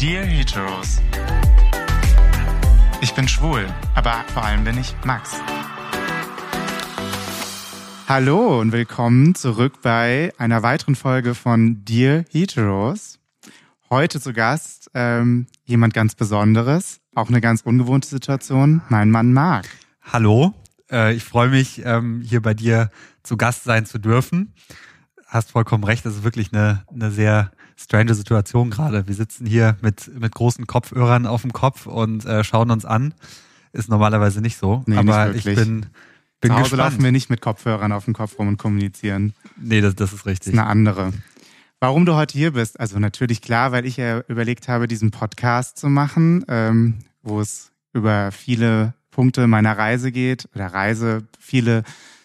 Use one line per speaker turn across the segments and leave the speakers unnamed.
Dear Heteros. Ich bin schwul, aber vor allem bin ich Max. Hallo und willkommen zurück bei einer weiteren Folge von Dear Heteros. Heute zu Gast ähm, jemand ganz Besonderes, auch eine ganz ungewohnte Situation, mein Mann Marc.
Hallo, äh, ich freue mich, ähm, hier bei dir zu Gast sein zu dürfen. Hast vollkommen recht, das ist wirklich eine, eine sehr strange Situation gerade. Wir sitzen hier mit, mit großen Kopfhörern auf dem Kopf und äh, schauen uns an. Ist normalerweise nicht so,
Nee,
aber
nicht
ich bin, bin
Zu Hause
gespannt.
laufen wir nicht mit Kopfhörern auf dem Kopf rum und kommunizieren.
Nee, das, das ist
Das
richtig.
ist eine andere. Warum du heute hier bist? Also natürlich klar, weil ich ja überlegt habe, diesen Podcast zu machen, ähm, wo es über viele Punkte meiner Reise geht oder Reise, viele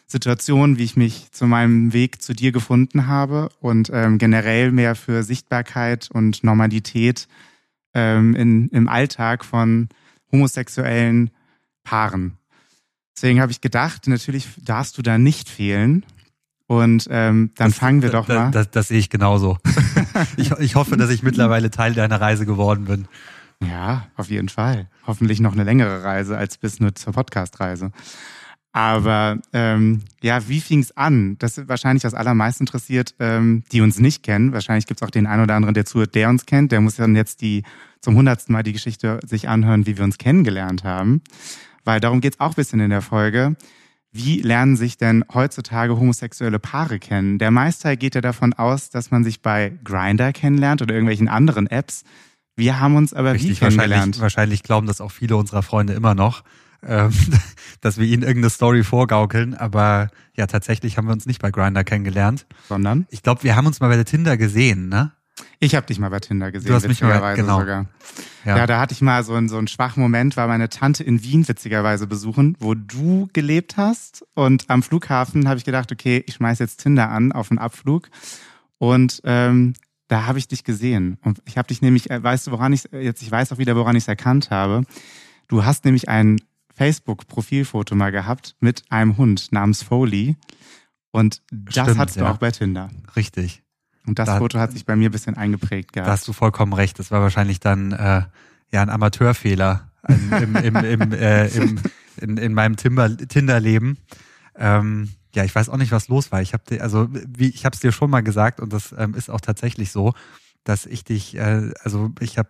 Situationen, wie ich mich zu meinem Weg zu dir gefunden habe und ähm, generell mehr für Sichtbarkeit und Normalität ähm, in, im Alltag von homosexuellen Paaren. Deswegen habe ich gedacht, natürlich darfst du da nicht fehlen. Und ähm, dann
Das-
fangen wir doch mal.
Das, das sehe ich genauso. ich, ich hoffe, dass ich mittlerweile Teil deiner Reise geworden bin.
Ja, auf jeden Fall. Hoffentlich noch eine längere Reise als bis nur zur Podcast-Reise. Aber ähm, ja, wie fing's an? Das ist wahrscheinlich was allermeist interessiert, ähm, die uns nicht kennen. Wahrscheinlich gibt's auch den einen oder anderen, der zuhört, der uns kennt. Der muss dann jetzt die zum hundertsten Mal die Geschichte sich anhören, wie wir uns kennengelernt haben. Weil darum geht's auch ein bisschen in der Folge. Wie lernen sich denn heutzutage homosexuelle Paare kennen? Der Meistteil geht ja davon aus, dass man sich bei Grinder kennenlernt oder irgendwelchen anderen Apps. Wir haben uns aber wie
Richtig,
kennengelernt?
wahrscheinlich, wahrscheinlich glauben das auch viele unserer Freunde immer noch, ähm, dass wir ihnen irgendeine Story vorgaukeln. Aber ja, tatsächlich haben wir uns nicht bei Grinder kennengelernt.
Sondern?
Ich glaube, wir haben uns mal bei der Tinder gesehen, ne?
Ich habe dich mal bei Tinder gesehen,
Du hast mich mal-
witzigerweise
genau.
sogar. Ja. da hatte ich mal so einen, so einen schwachen Moment, war meine Tante in Wien witzigerweise besuchen, wo du gelebt hast. Und am Flughafen habe ich gedacht, okay, ich schmeiß jetzt Tinder an auf einen Abflug. Und ähm, da habe ich dich gesehen. Und ich habe dich nämlich, äh, weißt du, woran ich jetzt, ich weiß auch wieder, woran ich es erkannt habe. Du hast nämlich ein Facebook-Profilfoto mal gehabt mit einem Hund namens Foley. Und das
Stimmt,
hattest du
ja.
auch bei Tinder.
Richtig.
Und das
Da-
Foto hat sich bei mir ein bisschen eingeprägt gehabt.
Da hast du vollkommen recht. Das war wahrscheinlich dann äh, ja ein Amateurfehler im, im, im, äh, im, in, in meinem Tinder-Leben. Ähm, ja, ich weiß auch nicht, was los war. Ich habe also wie ich habe es dir schon mal gesagt und das ähm, ist auch tatsächlich so, dass ich dich, äh, also ich habe,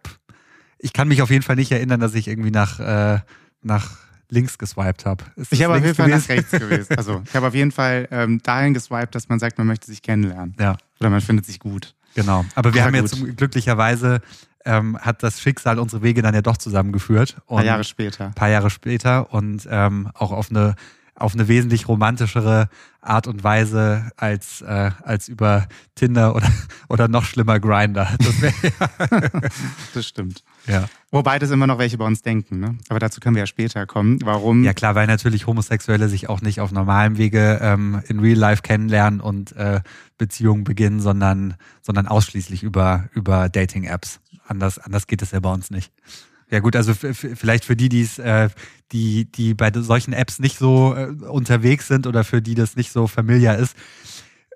ich kann mich auf jeden Fall nicht erinnern, dass ich irgendwie nach äh, nach links geswiped habe.
Ich habe auf jeden Fall nach rechts gewesen. Also ich habe auf jeden Fall ähm, dahin geswiped, dass man sagt, man möchte sich kennenlernen.
Ja,
Oder man findet sich gut.
genau. Aber wir
Aber
haben
gut.
jetzt glücklicherweise ähm, hat das Schicksal unsere Wege dann ja doch zusammengeführt.
Ein paar Jahre später.
paar Jahre später und ähm, auch auf eine auf eine wesentlich romantischere Art und Weise als äh, als über Tinder oder oder noch schlimmer Grinder. Das wär,
Das stimmt.
ja.
Wobei das immer noch welche bei uns denken, ne? Aber dazu können wir ja später kommen. Warum?
ja klar, weil natürlich Homosexuelle sich auch nicht auf normalem Wege ähm, in Real Life kennenlernen und äh, Beziehungen beginnen, sondern sondern ausschließlich über über Dating Apps. Anders anders geht es ja bei uns nicht. Ja gut, also vielleicht für die, die's, äh, die, die bei solchen Apps nicht so äh, unterwegs sind oder für die das nicht so familiar ist,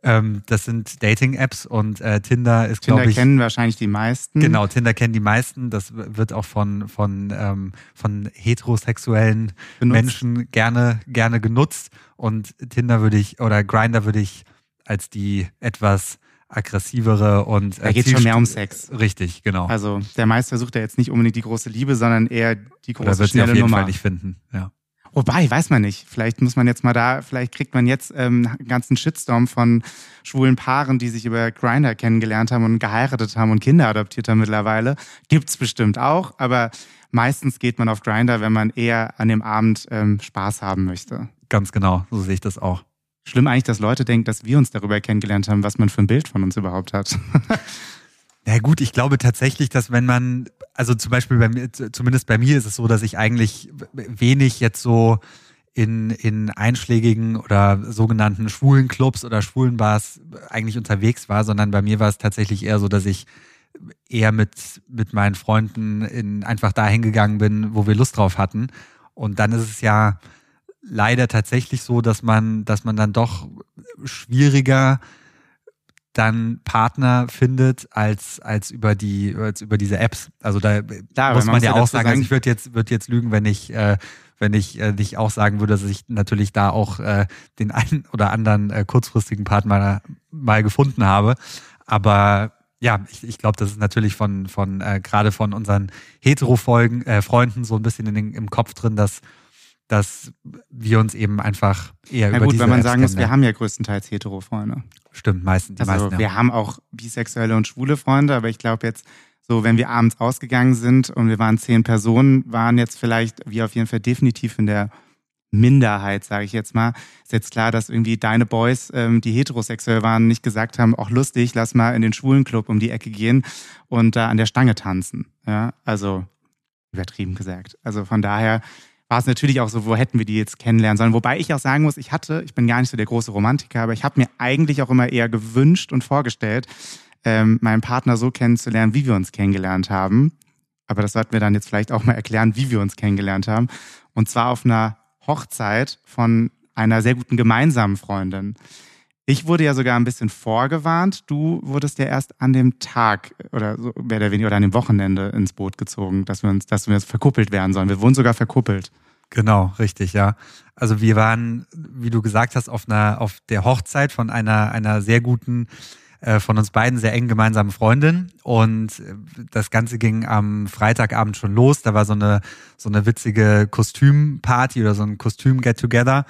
ähm, das sind Dating-Apps und äh, Tinder ist,
Tinder
glaube ich,
kennen wahrscheinlich die meisten.
genau, Tinder kennen die meisten. Das wird auch von, von, ähm, von heterosexuellen
Benutzt.
Menschen gerne, gerne genutzt. Und Tinder würde ich, oder Grinder würde ich als die etwas aggressivere und
Da geht schon mehr um Sex.
Richtig, genau.
Also der Meister sucht ja jetzt nicht unbedingt die große Liebe, sondern eher die
Oder
große
wird sie auf
schnelle
jeden
Nummer.
Fall nicht finden. Ja.
Wobei, weiß man nicht. Vielleicht muss man jetzt mal da, vielleicht kriegt man jetzt ähm, einen ganzen Shitstorm von schwulen Paaren, die sich über Grinder kennengelernt haben und geheiratet haben und Kinder adoptiert haben mittlerweile. Gibt's bestimmt auch, aber meistens geht man auf Grinder, wenn man eher an dem Abend ähm, Spaß haben möchte.
Ganz genau, so sehe ich das auch.
Schlimm eigentlich, dass Leute denken, dass wir uns darüber kennengelernt haben, was man für ein Bild von uns überhaupt hat.
Ja gut, ich glaube tatsächlich, dass wenn man, also zum Beispiel bei mir, zumindest bei mir ist es so, dass ich eigentlich wenig jetzt so in, in einschlägigen oder sogenannten schwulen Clubs oder schwulen Bars eigentlich unterwegs war, sondern bei mir war es tatsächlich eher so, dass ich eher mit, mit meinen Freunden in, einfach dahin gegangen bin, wo wir Lust drauf hatten. Und dann ist es ja leider tatsächlich so, dass man, dass man dann doch schwieriger dann Partner findet als als über die als über diese Apps. Also da Klar, muss man, ja auch sagen, also ich würde jetzt würde jetzt lügen, wenn ich äh, wenn ich äh, nicht auch sagen würde, dass ich natürlich da auch äh, den einen oder anderen äh, kurzfristigen Partner mal gefunden habe. Aber ja, ich, ich glaube, das ist natürlich von, von äh, gerade von unseren Hetero-Folgen, äh, Freunden so ein bisschen in den, im Kopf drin, dass, dass wir uns eben einfach eher
ja,
über
gut,
diese
wenn man
Apps
sagen muss, wir haben ja größtenteils Hetero-Freunde.
Stimmt, meistens. Die
also
meisten, ja.
wir haben auch bisexuelle und schwule Freunde, aber ich glaube jetzt, so wenn wir abends ausgegangen sind und wir waren zehn Personen, waren jetzt vielleicht wir auf jeden Fall definitiv in der Minderheit, sage ich jetzt mal. Ist jetzt klar, dass irgendwie deine Boys, ähm, die heterosexuell waren, nicht gesagt haben, auch lustig, lass mal in den schwulen Club um die Ecke gehen und da an der Stange tanzen. Ja, also übertrieben gesagt. Also von daher war es natürlich auch so, wo hätten wir die jetzt kennenlernen sollen. Wobei ich auch sagen muss, ich hatte, ich bin gar nicht so der große Romantiker, aber ich habe mir eigentlich auch immer eher gewünscht und vorgestellt, ähm, meinen Partner so kennenzulernen, wie wir uns kennengelernt haben. Aber das sollten wir dann jetzt vielleicht auch mal erklären, wie wir uns kennengelernt haben. Und zwar auf einer Hochzeit von einer sehr guten gemeinsamen Freundin. Ich wurde ja sogar ein bisschen vorgewarnt. Du wurdest ja erst an dem Tag oder so, mehr oder weniger oder an dem Wochenende ins Boot gezogen, dass wir uns, dass wir verkuppelt werden sollen. Wir wurden sogar verkuppelt.
Genau, richtig, ja. Also wir waren, wie du gesagt hast, auf einer, auf der Hochzeit von einer, einer sehr guten äh, von uns beiden sehr eng gemeinsamen Freundin und äh, das Ganze ging am Freitagabend schon los. Da war so eine so eine witzige Kostümparty oder so ein Kostüm-Get-Together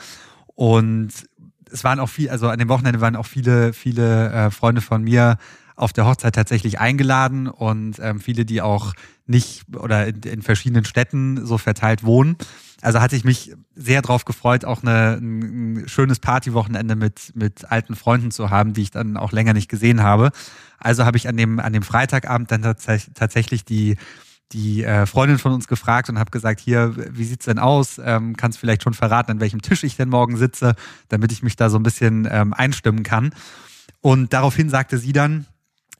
und es waren auch viel, also an dem Wochenende waren auch viele viele äh, Freunde von mir auf der Hochzeit tatsächlich eingeladen und ähm, viele, die auch nicht oder in, in verschiedenen Städten so verteilt wohnen. Also hatte ich mich sehr drauf gefreut, auch eine, ein schönes Partywochenende mit, mit alten Freunden zu haben, die ich dann auch länger nicht gesehen habe. Also habe ich an dem, an dem Freitagabend dann tats tatsächlich die, die äh, Freundin von uns gefragt und habe gesagt, hier, wie sieht's denn aus? Ähm, kannst vielleicht schon verraten, an welchem Tisch ich denn morgen sitze, damit ich mich da so ein bisschen ähm, einstimmen kann. Und daraufhin sagte sie dann,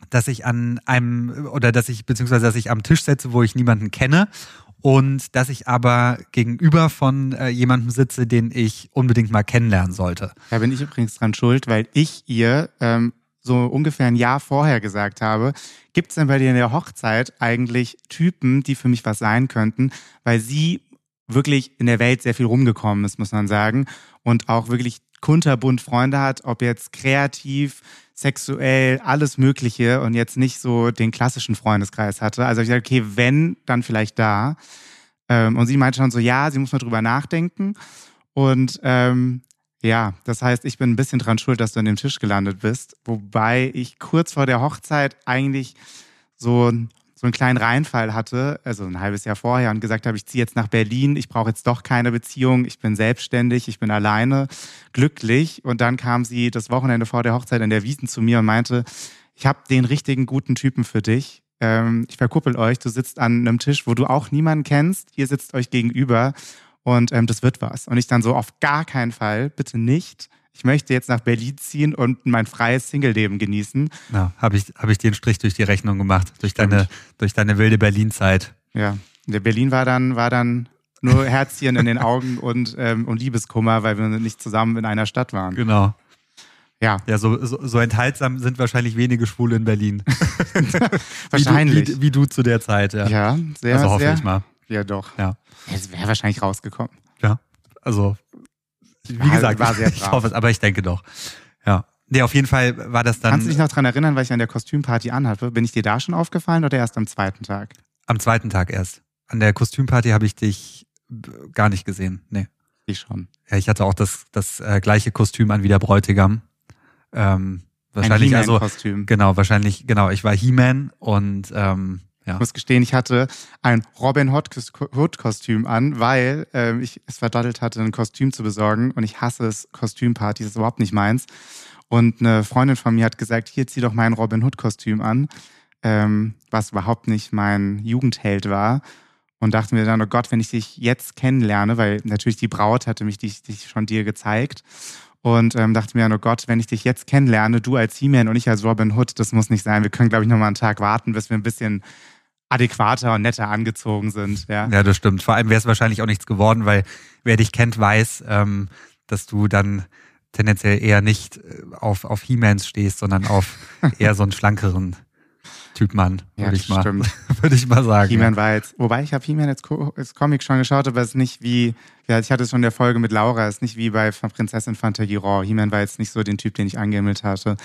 dass ich an einem oder dass ich beziehungsweise dass ich am Tisch setze, wo ich niemanden kenne und dass ich aber gegenüber von äh, jemandem sitze, den ich unbedingt mal kennenlernen sollte.
Da bin ich übrigens dran schuld, weil ich ihr ähm, so ungefähr ein Jahr vorher gesagt habe, gibt es denn bei dir in der Hochzeit eigentlich Typen, die für mich was sein könnten, weil sie wirklich in der Welt sehr viel rumgekommen ist, muss man sagen, und auch wirklich kunterbunt Freunde hat, ob jetzt kreativ, sexuell, alles Mögliche und jetzt nicht so den klassischen Freundeskreis hatte. Also ich dachte, okay, wenn, dann vielleicht da. Ähm, und sie meinte schon so, ja, sie muss mal drüber nachdenken. Und ähm, ja, das heißt, ich bin ein bisschen dran schuld, dass du an dem Tisch gelandet bist. Wobei ich kurz vor der Hochzeit eigentlich so so einen kleinen Reinfall hatte, also ein halbes Jahr vorher, und gesagt habe, ich ziehe jetzt nach Berlin, ich brauche jetzt doch keine Beziehung, ich bin selbstständig, ich bin alleine, glücklich. Und dann kam sie das Wochenende vor der Hochzeit in der Wiesen zu mir und meinte, ich habe den richtigen guten Typen für dich. Ähm, ich verkuppel euch, du sitzt an einem Tisch, wo du auch niemanden kennst, ihr sitzt euch gegenüber und ähm, das wird was. Und ich dann so, auf gar keinen Fall, bitte nicht ich möchte jetzt nach Berlin ziehen und mein freies Single-Leben genießen.
Ja, habe ich, hab ich dir einen Strich durch die Rechnung gemacht, durch deine, durch deine wilde Berlin-Zeit.
Ja, der Berlin war dann, war dann nur Herzchen in den Augen und, ähm, und Liebeskummer, weil wir nicht zusammen in einer Stadt waren.
Genau. Ja. Ja, so, so, so enthaltsam sind wahrscheinlich wenige Schwule in Berlin.
wahrscheinlich.
Wie du, wie, wie du, zu der Zeit, ja.
Ja, sehr,
Also hoffe
sehr,
ich mal.
Ja, doch.
Ja.
Es wäre wahrscheinlich rausgekommen.
Ja. Also wie
War-
gesagt,
war sehr
ich hoffe es, aber ich denke doch. Ja. Nee, auf jeden Fall war das dann
Kannst du dich noch dran erinnern, weil ich an der Kostümparty anhatte? Bin ich dir da schon aufgefallen oder erst am zweiten Tag?
am zweiten Tag erst. An der Kostümparty habe ich dich gar nicht gesehen. Nee.
Ich schon.
Ja, ich hatte auch das, das äh, gleiche Kostüm an wie der Bräutigam. Ähm, wahrscheinlich,
Ein
also,
He-Man-Kostüm.
genau, wahrscheinlich, genau, ich war He-Man und ähm, ja.
Ich muss gestehen, ich hatte ein Robin Hood Hood Kostüm an, weil ähm, ich es verdattelt hatte, ein Kostüm zu besorgen und ich hasse es, Kostümpartys, das ist überhaupt nicht meins. Und eine Freundin von mir hat gesagt, hier zieh doch mein Robin Hood Kostüm an, ähm, was überhaupt nicht mein Jugendheld war. Und dachte mir dann, oh Gott, wenn ich dich jetzt kennenlerne, weil natürlich die Braut hatte mich dich, dich schon dir gezeigt. Und ähm, dachte mir, oh Gott, wenn ich dich jetzt kennenlerne, du als He-Man und ich als Robin Hood, das muss nicht sein. Wir können, glaube ich, noch mal einen Tag warten, bis wir ein bisschen adäquater und netter angezogen sind. Ja.
Ja, das stimmt. Vor allem wäre es wahrscheinlich auch nichts geworden, weil wer dich kennt, weiß, ähm, dass du dann tendenziell eher nicht äh, auf, auf He-Mans stehst, sondern auf eher so einen schlankeren Typ Mann,
Ja,
würde
das
ich, mal,
stimmt.
würd ich mal sagen.
He-Man war jetzt, wobei ich habe He-Man als, Co als Comic schon geschaut, aber es ist nicht wie, ja, ich hatte es schon in der Folge mit Laura, es ist nicht wie bei Prinzessin Fantagiron. He-Man war jetzt nicht so den Typ, den ich angehimmelt hatte,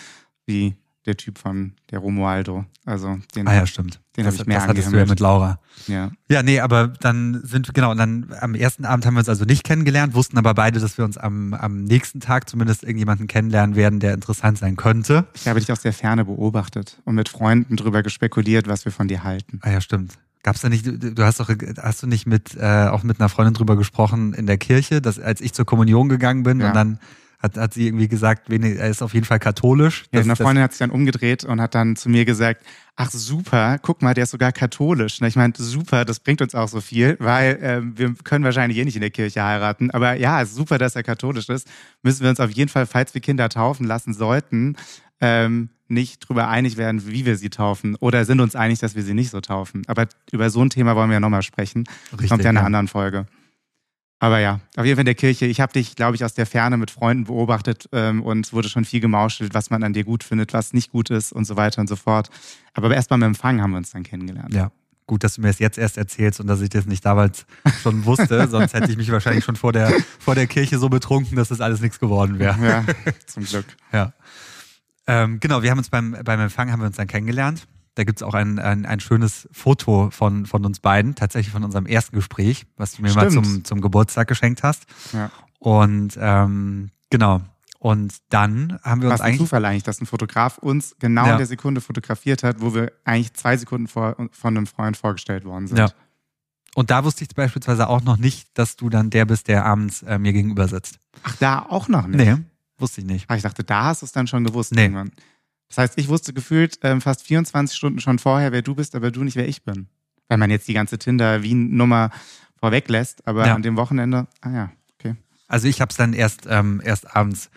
wie der Typ von der Romualdo. Also den,
Ah ja, stimmt.
Den
das
hab ich mehr
das hattest du ja mit Laura.
ja.
Ja, nee, aber dann sind wir, genau, und dann am ersten Abend haben wir uns also nicht kennengelernt, wussten aber beide, dass wir uns am, am nächsten Tag zumindest irgendjemanden kennenlernen werden, der interessant sein könnte.
Ich habe dich aus der Ferne beobachtet und mit Freunden drüber gespekuliert, was wir von dir halten.
Ah ja, stimmt. Gab's da nicht, du du hast doch, hast du nicht mit, äh, auch mit einer Freundin drüber gesprochen in der Kirche, dass als ich zur Kommunion gegangen bin
Ja.
und dann hat, hat sie irgendwie gesagt, er ist auf jeden Fall katholisch.
Ja,
Das-
eine Freundin hat sich dann umgedreht und hat dann zu mir gesagt, ach super, guck mal, der ist sogar katholisch. Und ich meinte, super, das bringt uns auch so viel, weil ähm, wir können wahrscheinlich eh nicht in der Kirche heiraten. Aber ja, es ist super, dass er katholisch ist. Müssen wir uns auf jeden Fall, falls wir Kinder taufen lassen sollten, ähm, nicht drüber einig werden, wie wir sie taufen. Oder sind uns einig, dass wir sie nicht so taufen. Aber über so ein Thema wollen wir ja nochmal sprechen.
Richtig,
Kommt ja in einer
ja.
anderen Folge. Aber ja, auf jeden Fall in der Kirche. Ich habe dich, glaube ich, aus der Ferne mit Freunden beobachtet ähm, und es wurde schon viel gemauschelt, was man an dir gut findet, was nicht gut ist und so weiter und so fort. Aber erst beim Empfang haben wir uns dann kennengelernt.
Ja. Gut, dass du mir das jetzt erst erzählst und dass ich das nicht damals schon wusste, sonst hätte ich mich wahrscheinlich schon vor der, vor der Kirche so betrunken, dass das alles nichts geworden wäre.
Ja, zum Glück.
Ja. Ähm, genau, wir haben uns beim, beim Empfang haben wir uns dann kennengelernt. Da gibt's auch ein, ein, ein schönes Foto von, von uns beiden, tatsächlich von unserem ersten Gespräch, was du mir mal
Stimmt.
zum, zum Geburtstag geschenkt hast.
Ja.
Und ähm, genau. Und dann haben wir uns
Was ein
eigentlich.
Zufall eigentlich, dass ein Fotograf uns genau
Ja.
in der Sekunde fotografiert hat, wo wir eigentlich zwei Sekunden vor, von einem Freund vorgestellt worden sind.
Ja. Und da wusste ich beispielsweise auch noch nicht, dass du dann der bist, der abends äh, mir gegenüber sitzt.
Ach, da auch noch nicht?
Nee, wusste ich nicht.
Ah, ich dachte, da hast du es dann schon gewusst
Nee.
irgendwann. Das heißt, ich wusste gefühlt ähm, fast 24 Stunden schon vorher, wer du bist, aber du nicht, wer ich bin. Wenn man jetzt die ganze Tinder-Wien-Nummer vorweg lässt, aber
Ja.
an dem Wochenende, ah ja, okay.
Also ich habe es dann erst, ähm, erst abends,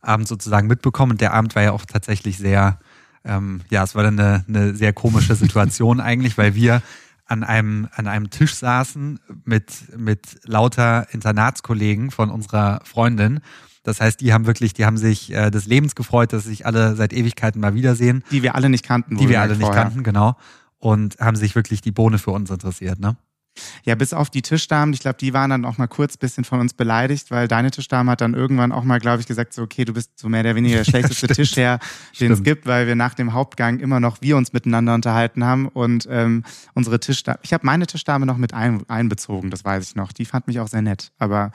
abends sozusagen mitbekommen und der Abend war ja auch tatsächlich sehr, ähm, ja, es war dann eine, eine sehr komische Situation eigentlich, weil wir an einem, an einem Tisch saßen mit, mit lauter Internatskollegen von unserer Freundin. Das heißt, die haben wirklich, die haben sich äh, des Lebens gefreut, dass sich alle seit Ewigkeiten mal wiedersehen,
Die wir alle nicht kannten.
die wir alle nicht
vorher.
kannten, genau. Und haben sich wirklich die Bohne für uns interessiert, ne?
Ja, bis auf die Tischdamen, ich glaube, die waren dann auch mal kurz bisschen von uns beleidigt, weil deine Tischdame hat dann irgendwann auch mal, glaube ich, gesagt, so, okay, du bist so mehr oder weniger der schlechteste
Stimmt.
Tischherr, den es gibt, weil wir nach dem Hauptgang immer noch wir uns miteinander unterhalten haben und ähm, unsere Tischdame, ich habe meine Tischdame noch mit ein, einbezogen, das weiß ich noch. Die fand mich auch sehr nett, aber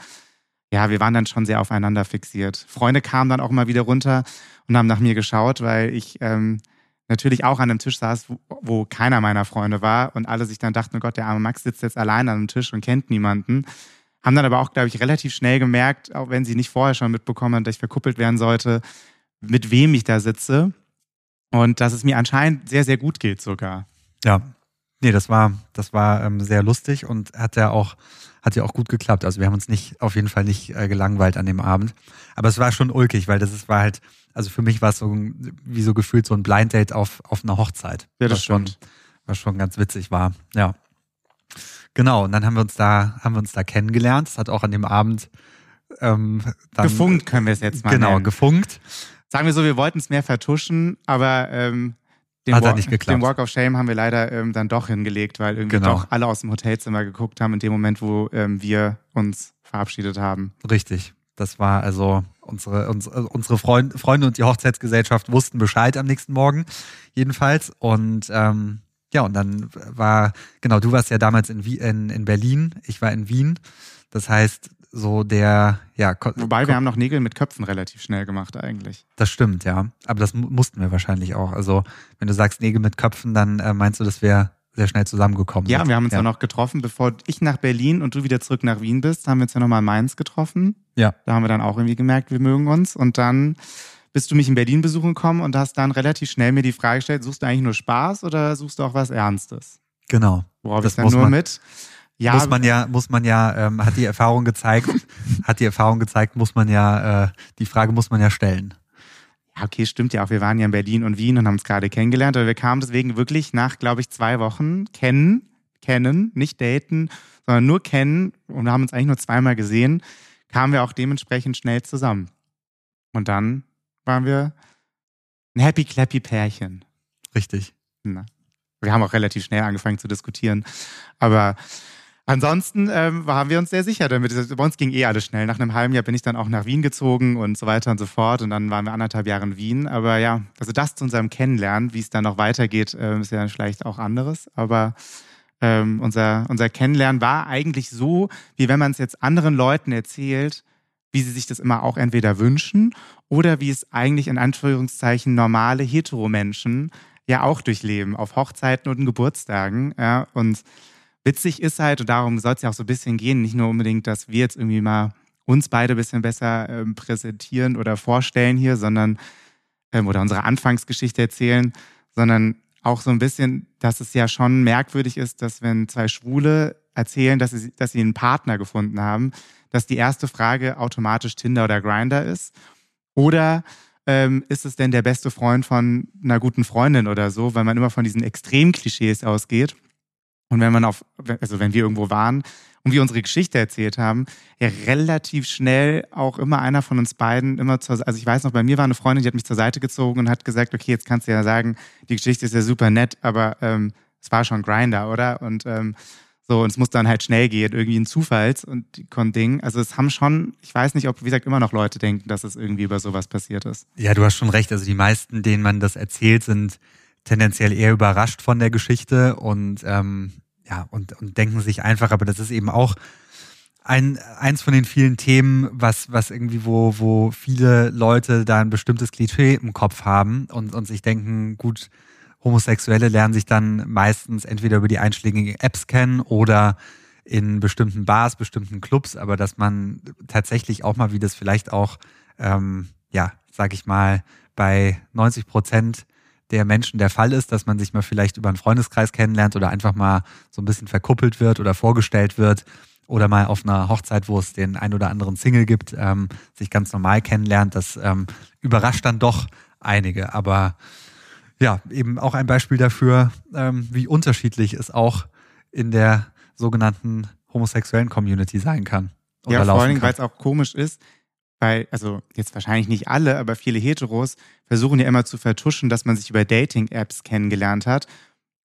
ja, wir waren dann schon sehr aufeinander fixiert. Freunde kamen dann auch mal wieder runter und haben nach mir geschaut, weil ich ähm, natürlich auch an einem Tisch saß, wo, wo keiner meiner Freunde war und alle sich dann dachten, oh Gott, der arme Max sitzt jetzt allein an einem Tisch und kennt niemanden. Haben dann aber auch, glaube ich, relativ schnell gemerkt, auch wenn sie nicht vorher schon mitbekommen haben, dass ich verkuppelt werden sollte, mit wem ich da sitze. Und dass es mir anscheinend sehr, sehr gut geht sogar.
Ja. Nee, das war, das war ähm, sehr lustig und hat ja auch, hat ja auch gut geklappt. Also wir haben uns nicht, auf jeden Fall nicht äh, gelangweilt an dem Abend. Aber es war schon ulkig, weil das ist, war halt, also für mich war es so wie so gefühlt so ein Blind Date auf, auf einer Hochzeit.
Ja, das
was schon,
stimmt.
was schon ganz witzig war. Ja. Genau. Und dann haben wir uns da, haben wir uns da kennengelernt. Es hat auch an dem Abend ähm, dann,
Gefunkt können wir es jetzt mal
Genau,
nennen.
gefunkt.
Sagen wir so, wir wollten es mehr vertuschen, aber ähm, den,
Hat halt
Walk,
nicht geklappt.
den Walk of Shame haben wir leider ähm, dann doch hingelegt, weil irgendwie
Genau.
doch alle aus dem Hotelzimmer geguckt haben in dem Moment, wo ähm, wir uns verabschiedet haben.
Richtig. Das war also unsere, unsere, unsere Freund, Freunde und die Hochzeitsgesellschaft wussten Bescheid am nächsten Morgen, jedenfalls. Und ähm, ja, und dann war, genau, du warst ja damals in, in, in Berlin, ich war in Wien. Das heißt, so der, ja,
Wobei wir haben noch Nägel mit Köpfen relativ schnell gemacht eigentlich.
das stimmt, ja. Aber das mu- mussten wir wahrscheinlich auch. Also, wenn du sagst Nägel mit Köpfen, dann äh, meinst du, dass wir sehr schnell zusammengekommen
Ja,
sind.
wir haben uns
ja.
ja noch getroffen, bevor ich nach Berlin und du wieder zurück nach Wien bist, haben wir uns ja nochmal in Mainz getroffen.
Ja.
Da haben wir dann auch irgendwie gemerkt, wir mögen uns. Und dann bist du mich in Berlin besuchen gekommen und hast dann relativ schnell mir die Frage gestellt, suchst du eigentlich nur Spaß oder suchst du auch was Ernstes?
Genau.
Worauf
Das
ich dann nur mit. Ja,
muss man ja, muss man ja, ähm, hat die Erfahrung gezeigt, hat die Erfahrung gezeigt, muss man ja, äh, die Frage muss man ja stellen.
Ja, okay, stimmt ja auch. Wir waren ja in Berlin und Wien und haben uns gerade kennengelernt. Aber wir kamen deswegen wirklich nach, glaube ich, zwei Wochen kennen, kennen, nicht daten, sondern nur kennen und haben uns eigentlich nur zweimal gesehen, kamen wir auch dementsprechend schnell zusammen. Und dann waren wir ein happy clappy Pärchen.
Richtig.
Na. Wir haben auch relativ schnell angefangen zu diskutieren. Aber ansonsten ähm, waren wir uns sehr sicher damit. Bei uns ging eh alles schnell. Nach einem halben Jahr bin ich dann auch nach Wien gezogen und so weiter und so fort. Und dann waren wir anderthalb Jahre in Wien. Aber ja, also das zu unserem Kennenlernen, wie es dann noch weitergeht, äh, ist ja vielleicht auch anderes. Aber ähm, unser, unser Kennenlernen war eigentlich so, wie wenn man es jetzt anderen Leuten erzählt, wie sie sich das immer auch entweder wünschen oder wie es eigentlich in Anführungszeichen normale Heteromenschen ja auch durchleben, auf Hochzeiten und Geburtstagen. Ja, und witzig ist halt, und darum soll es ja auch so ein bisschen gehen, nicht nur unbedingt, dass wir jetzt irgendwie mal uns beide ein bisschen besser ähm, präsentieren oder vorstellen hier, sondern ähm, oder unsere Anfangsgeschichte erzählen, sondern auch so ein bisschen, dass es ja schon merkwürdig ist, dass wenn zwei Schwule erzählen, dass sie, dass sie einen Partner gefunden haben, dass die erste Frage automatisch Tinder oder Grinder ist. Oder ähm, ist es denn der beste Freund von einer guten Freundin oder so, weil man immer von diesen Extremklischees ausgeht. Und wenn man auf, also wenn wir irgendwo waren und wir unsere Geschichte erzählt haben, ja relativ schnell auch immer einer von uns beiden immer zur, also ich weiß noch, bei mir war eine Freundin, die hat mich zur Seite gezogen und hat gesagt, okay, jetzt kannst du ja sagen, die Geschichte ist ja super nett, aber ähm, es war schon Grinder, oder? Und ähm, so, und es muss dann halt schnell gehen, irgendwie ein Zufalls- und Ding. Also es haben schon, ich weiß nicht, ob, wie gesagt, immer noch Leute denken, dass es irgendwie über sowas passiert ist.
Ja, du hast schon recht. Also die meisten, denen man das erzählt, sind tendenziell eher überrascht von der Geschichte und ähm, ja, und, und denken sich einfach, aber das ist eben auch ein, eins von den vielen Themen, was, was irgendwie, wo, wo viele Leute da ein bestimmtes Klischee im Kopf haben und, und sich denken, gut, Homosexuelle lernen sich dann meistens entweder über die einschlägigen Apps kennen oder in bestimmten Bars, bestimmten Clubs, aber dass man tatsächlich auch mal, wie das vielleicht auch, ähm, ja, sag ich mal, bei 90 Prozent der Menschen der Fall ist, dass man sich mal vielleicht über einen Freundeskreis kennenlernt oder einfach mal so ein bisschen verkuppelt wird oder vorgestellt wird oder mal auf einer Hochzeit, wo es den ein oder anderen Single gibt, ähm, sich ganz normal kennenlernt. Das ähm, überrascht dann doch einige. Aber ja, eben auch ein Beispiel dafür, ähm, wie unterschiedlich es auch in der sogenannten homosexuellen Community sein kann.
Ja, vor allen Dingen, weil es auch komisch ist, weil, also jetzt wahrscheinlich nicht alle, aber viele Heteros versuchen ja immer zu vertuschen, dass man sich über Dating-Apps kennengelernt hat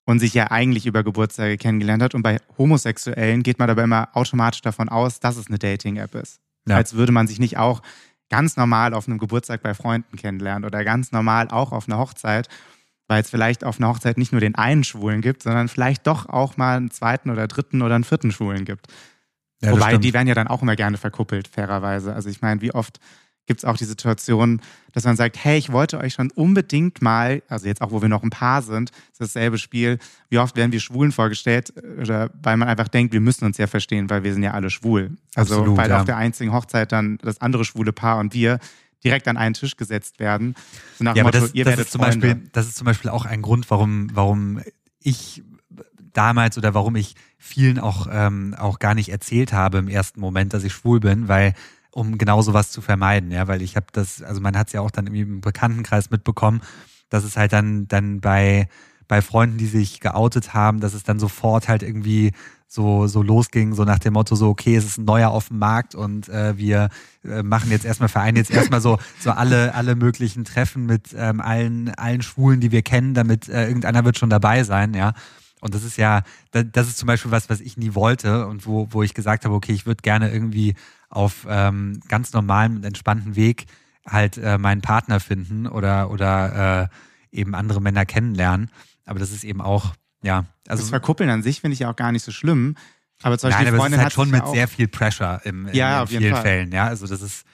und sich ja eigentlich über Geburtstage kennengelernt hat. Und bei Homosexuellen geht man aber immer automatisch davon aus, dass es eine Dating-App ist. Ja. Als würde man sich nicht auch ganz normal auf einem Geburtstag bei Freunden kennenlernen oder ganz normal auch auf einer Hochzeit weil es vielleicht auf einer Hochzeit nicht nur den einen Schwulen gibt, sondern vielleicht doch auch mal einen zweiten oder dritten oder einen vierten Schwulen gibt. Ja, Wobei, die werden ja dann auch immer gerne verkuppelt, fairerweise. Also ich meine, wie oft gibt es auch die Situation, dass man sagt, hey, ich wollte euch schon unbedingt mal, also jetzt auch, wo wir noch ein Paar sind, ist dasselbe Spiel, wie oft werden wir Schwulen vorgestellt, oder weil man einfach denkt, wir müssen uns ja verstehen, weil wir sind ja alle schwul. Also Absolut, weil ja. auf der einzigen Hochzeit dann das andere schwule Paar und wir direkt an einen Tisch gesetzt werden.
So ja, Motto, das, das ist zum Beispiel, das ist zum Beispiel auch ein Grund, warum, warum ich damals oder warum ich vielen auch, ähm, auch gar nicht erzählt habe im ersten Moment, dass ich schwul bin, weil um genau sowas zu vermeiden, ja, weil ich habe das, also man hat es ja auch dann im Bekanntenkreis mitbekommen, dass es halt dann, dann bei, bei Freunden, die sich geoutet haben, dass es dann sofort halt irgendwie so, so losging, so nach dem Motto, so, okay, es ist ein neuer auf dem Markt und äh, wir äh, machen jetzt erstmal, vereinen jetzt erstmal so, so alle, alle möglichen Treffen mit ähm, allen, allen Schwulen, die wir kennen, damit äh, irgendeiner wird schon dabei sein, ja. Und das ist ja, das ist zum Beispiel was, was ich nie wollte und wo, wo ich gesagt habe, okay, ich würde gerne irgendwie auf ähm, ganz normalem und entspannten Weg halt äh, meinen Partner finden oder, oder äh, eben andere Männer kennenlernen. Aber das ist eben auch ja,
also das Verkuppeln an sich finde ich ja auch gar nicht so schlimm. Aber zum Beispiel
Nein, aber es ist halt schon mit sehr viel Pressure im, in, ja, in vielen Fällen. Ja, also das ist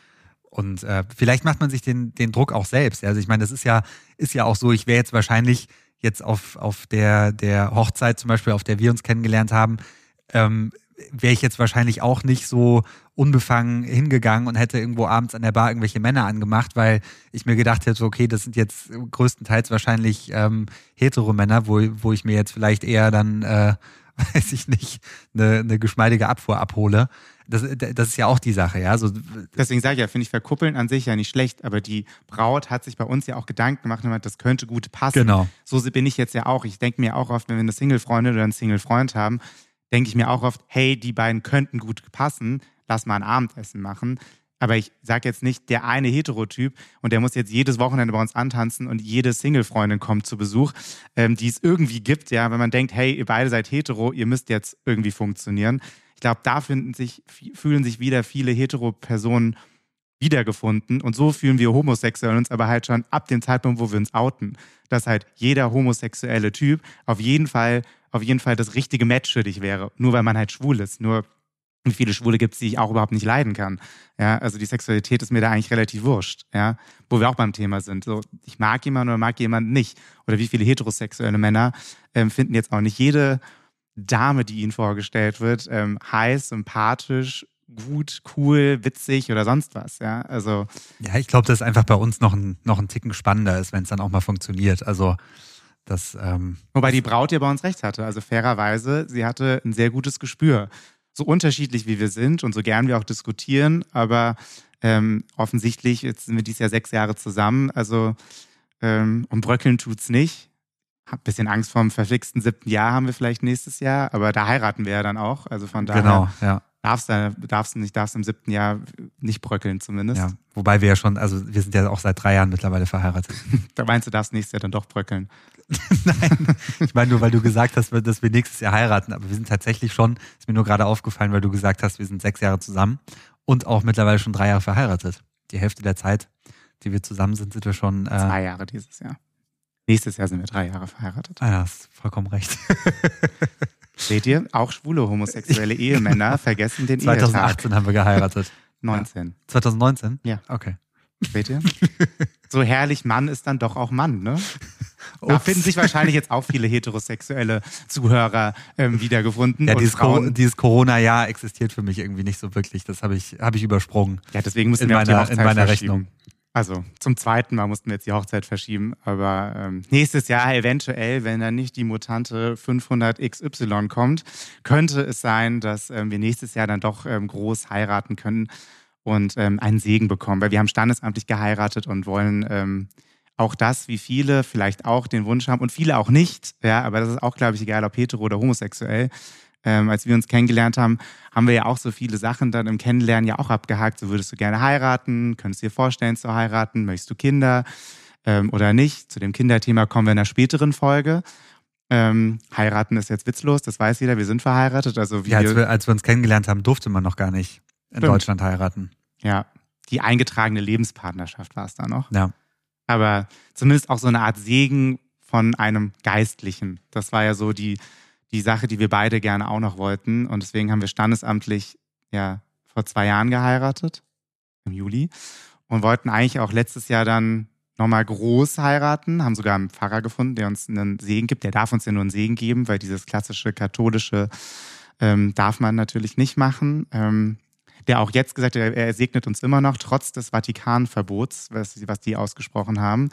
und äh, vielleicht macht man sich den, den Druck auch selbst. Also ich meine, das ist ja, ist ja auch so, ich wäre jetzt wahrscheinlich jetzt auf, auf der, der Hochzeit zum Beispiel, auf der wir uns kennengelernt haben, ähm, wäre ich jetzt wahrscheinlich auch nicht so unbefangen hingegangen und hätte irgendwo abends an der Bar irgendwelche Männer angemacht, weil ich mir gedacht hätte, okay, das sind jetzt größtenteils wahrscheinlich ähm, hetero Männer, wo, wo ich mir jetzt vielleicht eher dann, äh, weiß ich nicht, eine, eine geschmeidige Abfuhr abhole. Das, das ist ja auch die Sache, ja. So,
Deswegen sage ich ja, finde ich Verkuppeln an sich ja nicht schlecht, aber die Braut hat sich bei uns ja auch Gedanken gemacht, das könnte gut passen.
Genau.
So bin ich jetzt ja auch. Ich denke mir auch oft, wenn wir eine Single-Freundin oder einen Single-Freund haben, denke ich mir auch oft, hey, die beiden könnten gut passen, lass mal ein Abendessen machen. Aber ich sage jetzt nicht, der eine Heterotyp und der muss jetzt jedes Wochenende bei uns antanzen und jede Single-Freundin kommt zu Besuch, ähm, die es irgendwie gibt, ja, wenn man denkt, hey, ihr beide seid hetero, ihr müsst jetzt irgendwie funktionieren. Ich glaube, da finden sich, fühlen sich wieder viele hetero-Personen wiedergefunden. Und so fühlen wir Homosexuellen uns aber halt schon ab dem Zeitpunkt, wo wir uns outen, dass halt jeder homosexuelle Typ auf jeden Fall, auf jeden Fall das richtige Match für dich wäre. Nur weil man halt schwul ist. Nur wie viele Schwule gibt es, die ich auch überhaupt nicht leiden kann. Ja, also die Sexualität ist mir da eigentlich relativ wurscht. Ja, wo wir auch beim Thema sind. So, ich mag jemanden oder mag jemanden nicht. Oder wie viele heterosexuelle Männer ähm, finden jetzt auch nicht jede Dame, die ihnen vorgestellt wird, ähm, heiß, sympathisch, gut, cool, witzig oder sonst was. Ja, also.
Ja, ich glaube, dass einfach bei uns noch ein, noch ein Ticken spannender ist, wenn es dann auch mal funktioniert. Also, das. Ähm
Wobei die Braut ja bei uns recht hatte. Also, fairerweise, sie hatte ein sehr gutes Gespür. So unterschiedlich wie wir sind und so gern wir auch diskutieren, aber ähm, offensichtlich, jetzt sind wir dieses Jahr sechs Jahre zusammen, also ähm, um Bröckeln tut's nicht. Hab ein bisschen Angst vor dem verflixten siebten Jahr haben wir vielleicht nächstes Jahr, aber da heiraten wir ja dann auch. Also von daher.
Genau, ja
darfst du darfst nicht, darfst im siebten Jahr nicht bröckeln zumindest.
Ja, wobei wir ja schon, also wir sind ja auch seit drei Jahren mittlerweile verheiratet.
da meinst du, darfst nächstes Jahr dann doch bröckeln?
Nein, ich meine nur, weil du gesagt hast, dass wir nächstes Jahr heiraten, aber wir sind tatsächlich schon, ist mir nur gerade aufgefallen, weil du gesagt hast, wir sind sechs Jahre zusammen und auch mittlerweile schon drei Jahre verheiratet. Die Hälfte der Zeit, die wir zusammen sind, sind wir schon.
Äh, Zwei Jahre dieses Jahr. Nächstes Jahr sind wir drei Jahre verheiratet.
Ah ja, hast vollkommen recht.
Seht ihr, auch schwule homosexuelle Ehemänner vergessen den
2018
Ehetag.
haben wir geheiratet.
19.
Ja. 2019?
Ja.
Okay.
Seht ihr? So herrlich Mann ist dann doch auch Mann, ne? Da Ups. finden sich wahrscheinlich jetzt auch viele heterosexuelle Zuhörer ähm, wiedergefunden.
Ja, dieses, Co dieses Corona-Jahr existiert für mich irgendwie nicht so wirklich. Das habe ich, hab ich übersprungen.
Ja, deswegen müssen wir
meiner,
auch die
Hochzeit in meiner Rechnung.
Also zum zweiten Mal mussten wir jetzt die Hochzeit verschieben, aber ähm, nächstes Jahr eventuell, wenn dann nicht die Mutante 500 XY kommt, könnte es sein, dass ähm, wir nächstes Jahr dann doch ähm, groß heiraten können und ähm, einen Segen bekommen, weil wir haben standesamtlich geheiratet und wollen ähm, auch das, wie viele vielleicht auch den Wunsch haben und viele auch nicht, ja, aber das ist auch, glaube ich, egal, ob hetero oder homosexuell, ähm, als wir uns kennengelernt haben, haben wir ja auch so viele Sachen dann im Kennenlernen ja auch abgehakt. So würdest du gerne heiraten, könntest du dir vorstellen zu heiraten, möchtest du Kinder ähm, oder nicht? Zu dem Kinderthema kommen wir in einer späteren Folge. Ähm, heiraten ist jetzt witzlos, das weiß jeder, wir sind verheiratet. Also
ja, als wir, als wir uns kennengelernt haben, durfte man noch gar nicht in Stimmt. Deutschland heiraten.
Ja, die eingetragene Lebenspartnerschaft war es da noch.
Ja.
Aber zumindest auch so eine Art Segen von einem Geistlichen. Das war ja so die, die Sache, die wir beide gerne auch noch wollten. Und deswegen haben wir standesamtlich ja vor zwei Jahren geheiratet, im Juli, und wollten eigentlich auch letztes Jahr dann nochmal groß heiraten, haben sogar einen Pfarrer gefunden, der uns einen Segen gibt. Der darf uns ja nur einen Segen geben, weil dieses klassische katholische ähm, darf man natürlich nicht machen. Ähm, der auch jetzt gesagt hat, er segnet uns immer noch, trotz des Vatikanverbots, was, was die ausgesprochen haben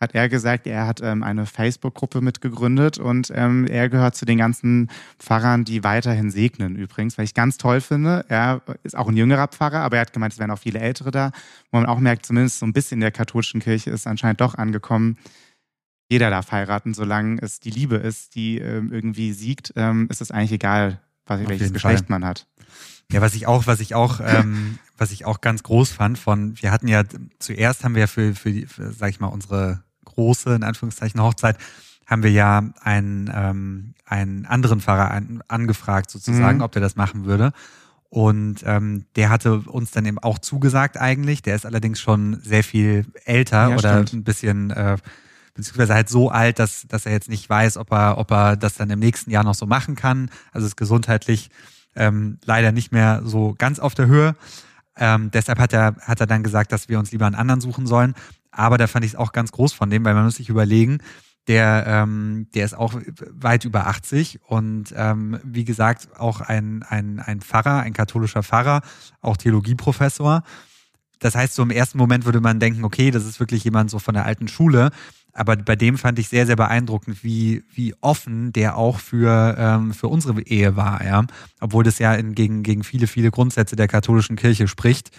hat er gesagt, er hat ähm, eine Facebook-Gruppe mitgegründet und ähm, er gehört zu den ganzen Pfarrern, die weiterhin segnen übrigens, weil ich ganz toll finde. Er ist auch ein jüngerer Pfarrer, aber er hat gemeint, es wären auch viele Ältere da, wo man auch merkt, zumindest so ein bisschen in der katholischen Kirche ist anscheinend doch angekommen, jeder darf heiraten, solange es die Liebe ist, die ähm, irgendwie siegt, ähm, ist es eigentlich egal, was, welches Geschlecht Fall. man hat.
Ja, was ich auch, was ich auch, ähm, was ich auch ganz groß fand von, wir hatten ja zuerst haben wir für, für, für sag ich mal, unsere große, in Anführungszeichen, Hochzeit, haben wir ja einen, ähm, einen anderen Pfarrer an, angefragt, sozusagen, mhm. ob der das machen würde. Und ähm, der hatte uns dann eben auch zugesagt eigentlich. Der ist allerdings schon sehr viel älter ja, oder stimmt. ein bisschen, äh, beziehungsweise halt so alt, dass, dass er jetzt nicht weiß, ob er, ob er das dann im nächsten Jahr noch so machen kann. Also ist gesundheitlich ähm, leider nicht mehr so ganz auf der Höhe. Ähm, deshalb hat er, hat er dann gesagt, dass wir uns lieber einen anderen suchen sollen. Aber da fand ich es auch ganz groß von dem, weil man muss sich überlegen, der, ähm, der ist auch weit über 80 und ähm, wie gesagt auch ein, ein, ein Pfarrer, ein katholischer Pfarrer, auch Theologieprofessor. Das heißt, so im ersten Moment würde man denken, okay, das ist wirklich jemand so von der alten Schule. Aber bei dem fand ich sehr, sehr beeindruckend, wie, wie offen der auch für, ähm, für unsere Ehe war, ja. Obwohl das ja in, gegen, gegen viele, viele Grundsätze der katholischen Kirche spricht.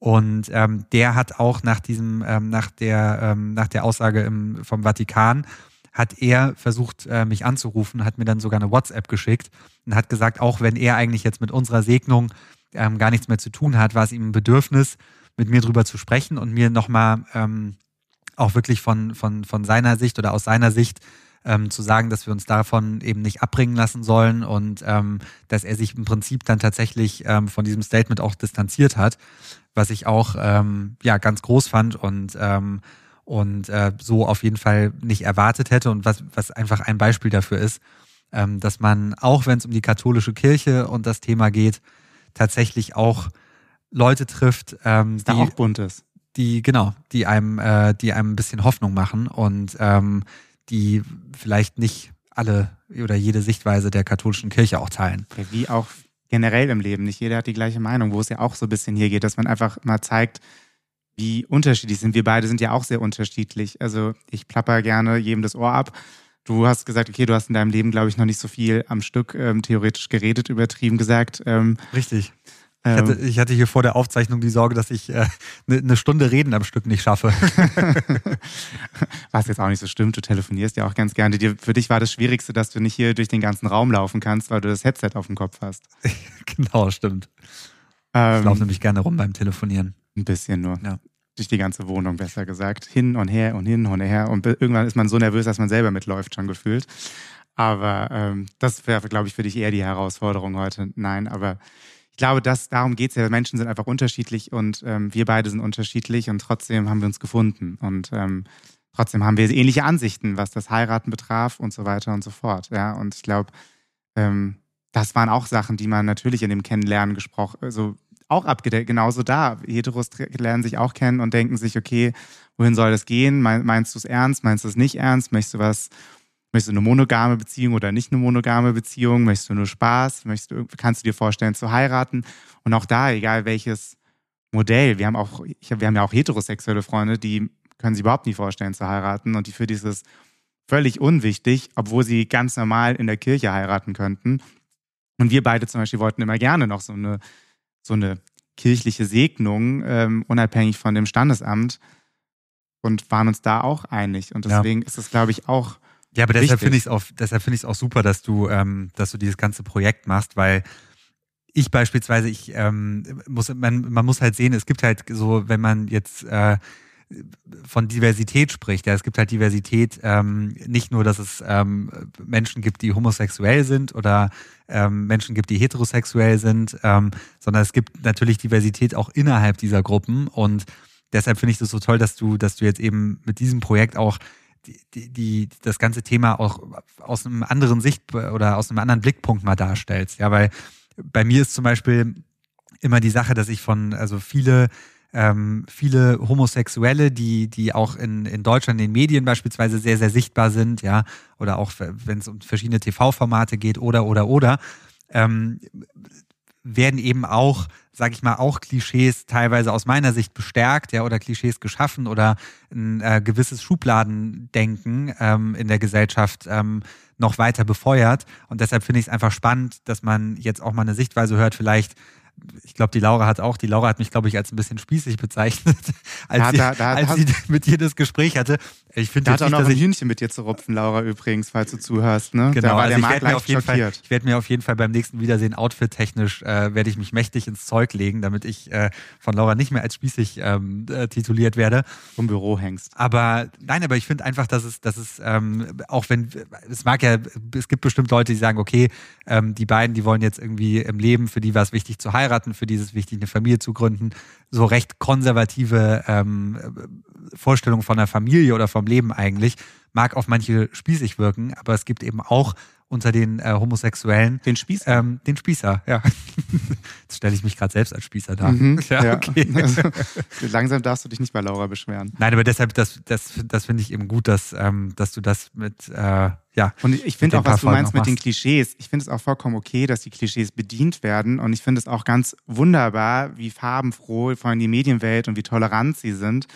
Und ähm, der hat auch nach diesem, ähm, nach der, ähm, nach der Aussage im, vom Vatikan, hat er versucht, äh, mich anzurufen, hat mir dann sogar eine WhatsApp geschickt und hat gesagt, auch wenn er eigentlich jetzt mit unserer Segnung ähm, gar nichts mehr zu tun hat, war es ihm ein Bedürfnis, mit mir drüber zu sprechen und mir nochmal ähm, auch wirklich von, von, von seiner Sicht oder aus seiner Sicht ähm, zu sagen, dass wir uns davon eben nicht abbringen lassen sollen und ähm, dass er sich im Prinzip dann tatsächlich ähm, von diesem Statement auch distanziert hat, was ich auch ähm, ja ganz groß fand und ähm, und äh, so auf jeden Fall nicht erwartet hätte und was was einfach ein Beispiel dafür ist, ähm, dass man auch wenn es um die katholische Kirche und das Thema geht, tatsächlich auch Leute trifft, ähm,
die auch bunt ist.
Die genau, die einem äh, die einem ein bisschen Hoffnung machen und ähm, die vielleicht nicht alle oder jede Sichtweise der katholischen Kirche auch teilen.
Wie auch generell im Leben. Nicht jeder hat die gleiche Meinung, wo es ja auch so ein bisschen hier geht, dass man einfach mal zeigt, wie unterschiedlich sind. Wir beide sind ja auch sehr unterschiedlich. Also ich plapper gerne jedem das Ohr ab. Du hast gesagt, okay, du hast in deinem Leben, glaube ich, noch nicht so viel am Stück ähm, theoretisch geredet, übertrieben gesagt. Ähm,
Richtig. Ich hatte, ähm. ich hatte, hier vor der Aufzeichnung die Sorge, dass ich äh, eine ne Stunde Reden am Stück nicht schaffe.
Was jetzt auch nicht so stimmt, du telefonierst ja auch ganz gerne. Für dich war das Schwierigste, dass du nicht hier durch den ganzen Raum laufen kannst, weil du das Headset auf dem Kopf hast.
genau, stimmt. Ähm, ich laufe nämlich gerne rum beim Telefonieren.
Ein bisschen nur. Ja. Durch die ganze Wohnung, besser gesagt. Hin und her und hin und her. Und irgendwann ist man so nervös, dass man selber mitläuft, schon gefühlt. Aber ähm, das wäre, glaube ich, für dich eher die Herausforderung heute. Nein, aber ich glaube, dass, darum geht es ja. Menschen sind einfach unterschiedlich und ähm, wir beide sind unterschiedlich und trotzdem haben wir uns gefunden. Und ähm, trotzdem haben wir ähnliche Ansichten, was das Heiraten betraf und so weiter und so fort. Ja, und ich glaube, ähm, das waren auch Sachen, die man natürlich in dem Kennenlernen gesprochen, also auch abgedeckt, genauso da. Heteros lernen sich auch kennen und denken sich, okay, wohin soll das gehen? Meinst du es ernst? Meinst du es nicht ernst? Möchtest du was Möchtest du eine monogame Beziehung oder nicht eine monogame Beziehung? Möchtest du nur Spaß? Möchtest du, kannst du dir vorstellen zu heiraten? Und auch da, egal welches Modell, wir haben auch, wir haben ja auch heterosexuelle Freunde, die können sich überhaupt nicht vorstellen zu heiraten und die für dieses völlig unwichtig, obwohl sie ganz normal in der Kirche heiraten könnten. Und wir beide zum Beispiel wollten immer gerne noch so eine, so eine kirchliche Segnung, ähm, unabhängig von dem Standesamt und waren uns da auch einig. Und deswegen ja. ist es, glaube ich, auch
ja, aber deshalb finde ich es auch, deshalb finde ich es auch super, dass du, ähm, dass du dieses ganze Projekt machst, weil ich beispielsweise, ich ähm, muss, man, man muss halt sehen, es gibt halt so, wenn man jetzt äh, von Diversität spricht, ja, es gibt halt Diversität, ähm, nicht nur, dass es ähm, Menschen gibt, die homosexuell sind oder ähm, Menschen gibt, die heterosexuell sind, ähm, sondern es gibt natürlich Diversität auch innerhalb dieser Gruppen und deshalb finde ich das so toll, dass du, dass du jetzt eben mit diesem Projekt auch die, die, die, das ganze Thema auch aus einem anderen Sicht oder aus einem anderen Blickpunkt mal darstellst. Ja, weil bei mir ist zum Beispiel immer die Sache, dass ich von, also viele, ähm, viele Homosexuelle, die, die auch in, in Deutschland in den Medien beispielsweise sehr, sehr sichtbar sind, ja, oder auch wenn es um verschiedene TV-Formate geht oder, oder, oder, ähm, werden eben auch, sag ich mal, auch Klischees teilweise aus meiner Sicht bestärkt, ja, oder Klischees geschaffen oder ein äh, gewisses Schubladendenken ähm, in der Gesellschaft ähm, noch weiter befeuert. Und deshalb finde ich es einfach spannend, dass man jetzt auch mal eine Sichtweise hört, vielleicht ich glaube, die Laura hat auch, die Laura hat mich, glaube ich, als ein bisschen spießig bezeichnet, als, ja, da, da, als sie mit dir das Gespräch hatte.
Ich finde da hat auch noch ein Hühnchen mit dir zu rupfen, Laura, übrigens, falls du zuhörst. Ne?
Genau, also ich werde mir, auf jeden Fall, ich werd mir auf jeden Fall beim nächsten Wiedersehen outfit-technisch, äh, werde ich mich mächtig ins Zeug legen, damit ich äh, von Laura nicht mehr als spießig ähm, äh, tituliert werde.
Vom Büro hängst.
Aber nein, aber ich finde einfach, dass es, dass es ähm, auch wenn, es mag ja, es gibt bestimmt Leute, die sagen, okay, ähm, die beiden, die wollen jetzt irgendwie im Leben, für die war es wichtig zu heiraten, für die ist es wichtig, eine Familie zu gründen. So recht konservative ähm, Vorstellungen von einer Familie oder vom Leben eigentlich mag auf manche spießig wirken, aber es gibt eben auch unter den äh, Homosexuellen.
Den Spießer?
Ähm, den Spießer, ja. Jetzt stelle ich mich gerade selbst als Spießer dar.
Mhm, ja, ja, okay. Also, langsam darfst du dich nicht bei Laura beschweren.
Nein, aber deshalb, das, das, das finde ich eben gut, dass, ähm, dass du das mit, äh, ja.
Und ich finde auch, was du meinst mit den Klischees. Ich finde es auch vollkommen okay, dass die Klischees bedient werden. Und ich finde es auch ganz wunderbar, wie farbenfroh vor allem die Medienwelt und wie tolerant sie sind.